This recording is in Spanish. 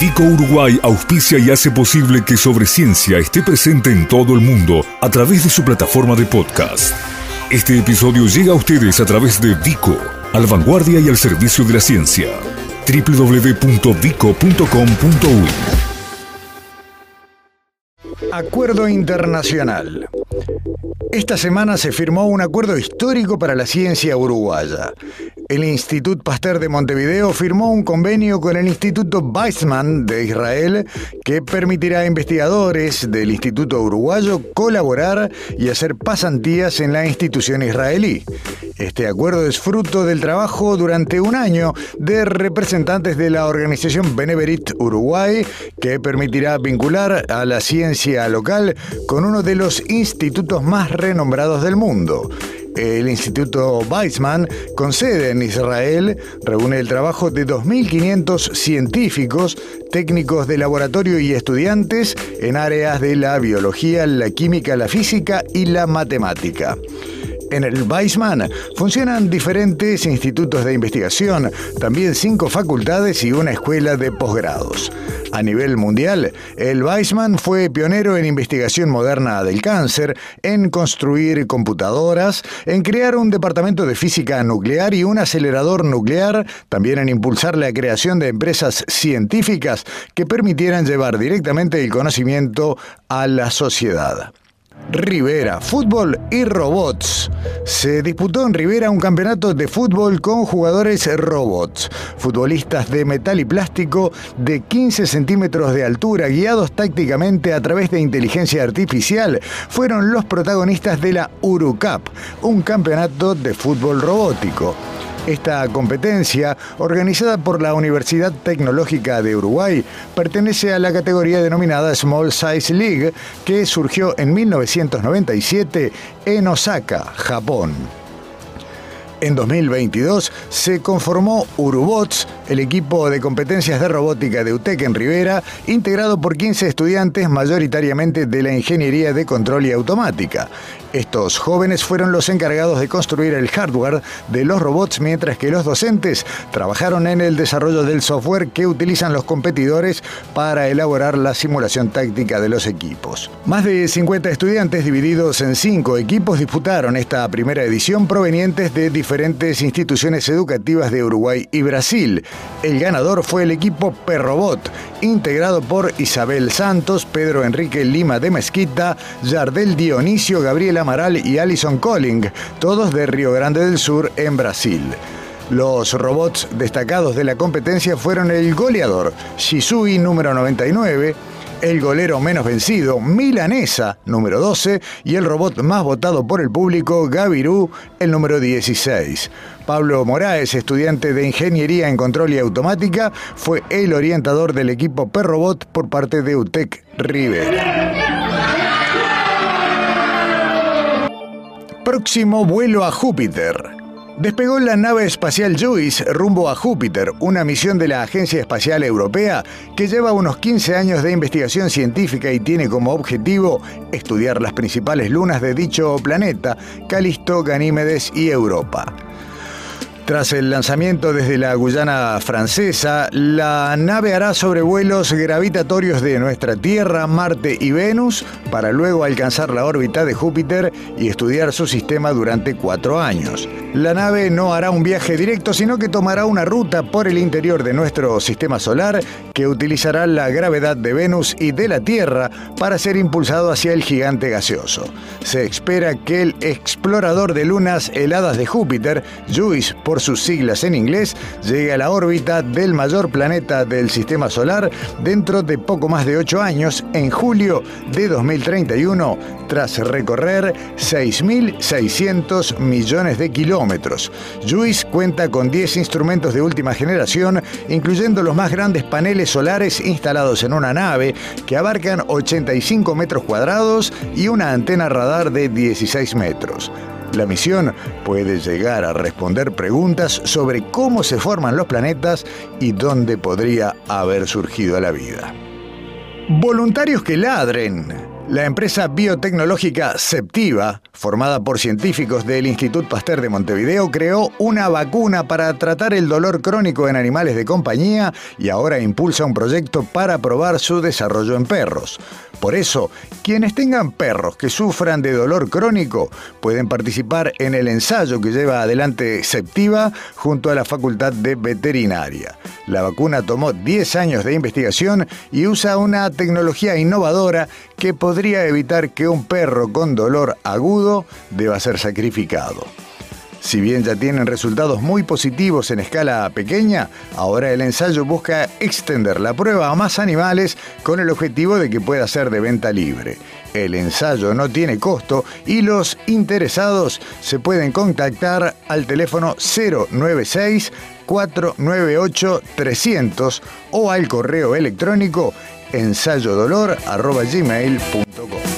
Vico Uruguay auspicia y hace posible que Sobre Ciencia esté presente en todo el mundo a través de su plataforma de podcast. Este episodio llega a ustedes a través de Vico, al vanguardia y al servicio de la ciencia. www.vico.com.uy Acuerdo Internacional. Esta semana se firmó un acuerdo histórico para la ciencia uruguaya. El Instituto Pasteur de Montevideo firmó un convenio con el Instituto Weizmann de Israel que permitirá a investigadores del Instituto Uruguayo colaborar y hacer pasantías en la institución israelí. Este acuerdo es fruto del trabajo durante un año de representantes de la organización Beneverit Uruguay, que permitirá vincular a la ciencia local con uno de los institutos más renombrados del mundo. El Instituto Weizmann, con sede en Israel, reúne el trabajo de 2.500 científicos, técnicos de laboratorio y estudiantes en áreas de la biología, la química, la física y la matemática. En el Weizmann funcionan diferentes institutos de investigación, también cinco facultades y una escuela de posgrados. A nivel mundial, el Weizmann fue pionero en investigación moderna del cáncer, en construir computadoras, en crear un departamento de física nuclear y un acelerador nuclear, también en impulsar la creación de empresas científicas que permitieran llevar directamente el conocimiento a la sociedad. Rivera, fútbol y robots. Se disputó en Rivera un campeonato de fútbol con jugadores robots, futbolistas de metal y plástico de 15 centímetros de altura, guiados tácticamente a través de inteligencia artificial, fueron los protagonistas de la Urucap, un campeonato de fútbol robótico. Esta competencia, organizada por la Universidad Tecnológica de Uruguay, pertenece a la categoría denominada Small Size League, que surgió en 1997 en Osaka, Japón. En 2022 se conformó Urubots, el equipo de competencias de robótica de UTEC en Rivera, integrado por 15 estudiantes mayoritariamente de la Ingeniería de Control y Automática. Estos jóvenes fueron los encargados de construir el hardware de los robots mientras que los docentes trabajaron en el desarrollo del software que utilizan los competidores para elaborar la simulación táctica de los equipos. Más de 50 estudiantes divididos en cinco equipos disputaron esta primera edición provenientes de diferentes instituciones educativas de Uruguay y Brasil. El ganador fue el equipo Perrobot, integrado por Isabel Santos, Pedro Enrique Lima de Mezquita, Yardel Dionisio, Gabriela Amaral y Alison Colling, todos de Río Grande del Sur, en Brasil. Los robots destacados de la competencia fueron el goleador Shisui número 99, el golero menos vencido, Milanesa, número 12, y el robot más votado por el público, Gavirú, el número 16. Pablo Moraes, estudiante de Ingeniería en Control y Automática, fue el orientador del equipo Perrobot por parte de UTEC River. Próximo vuelo a Júpiter. Despegó la nave espacial JUICE rumbo a Júpiter, una misión de la Agencia Espacial Europea que lleva unos 15 años de investigación científica y tiene como objetivo estudiar las principales lunas de dicho planeta, Calisto, Ganímedes y Europa. Tras el lanzamiento desde la Guyana francesa, la nave hará sobrevuelos gravitatorios de nuestra Tierra, Marte y Venus para luego alcanzar la órbita de Júpiter y estudiar su sistema durante cuatro años. La nave no hará un viaje directo, sino que tomará una ruta por el interior de nuestro sistema solar que utilizará la gravedad de Venus y de la Tierra para ser impulsado hacia el gigante gaseoso. Se espera que el explorador de lunas heladas de Júpiter, JUICE por sus siglas en inglés, llegue a la órbita del mayor planeta del sistema solar dentro de poco más de ocho años, en julio de 2031, tras recorrer 6.600 millones de kilómetros. JUICE cuenta con 10 instrumentos de última generación, incluyendo los más grandes paneles solares instalados en una nave que abarcan 85 metros cuadrados y una antena radar de 16 metros. La misión puede llegar a responder preguntas sobre cómo se forman los planetas y dónde podría haber surgido la vida. Voluntarios que ladren. La empresa biotecnológica Septiva, formada por científicos del Instituto Pasteur de Montevideo, creó una vacuna para tratar el dolor crónico en animales de compañía y ahora impulsa un proyecto para probar su desarrollo en perros. Por eso, quienes tengan perros que sufran de dolor crónico pueden participar en el ensayo que lleva adelante Septiva junto a la Facultad de Veterinaria. La vacuna tomó 10 años de investigación y usa una tecnología innovadora que evitar que un perro con dolor agudo deba ser sacrificado. Si bien ya tienen resultados muy positivos en escala pequeña, ahora el ensayo busca extender la prueba a más animales con el objetivo de que pueda ser de venta libre. El ensayo no tiene costo y los interesados se pueden contactar al teléfono 096 498 300 o al correo electrónico ensayodolor.gmail.com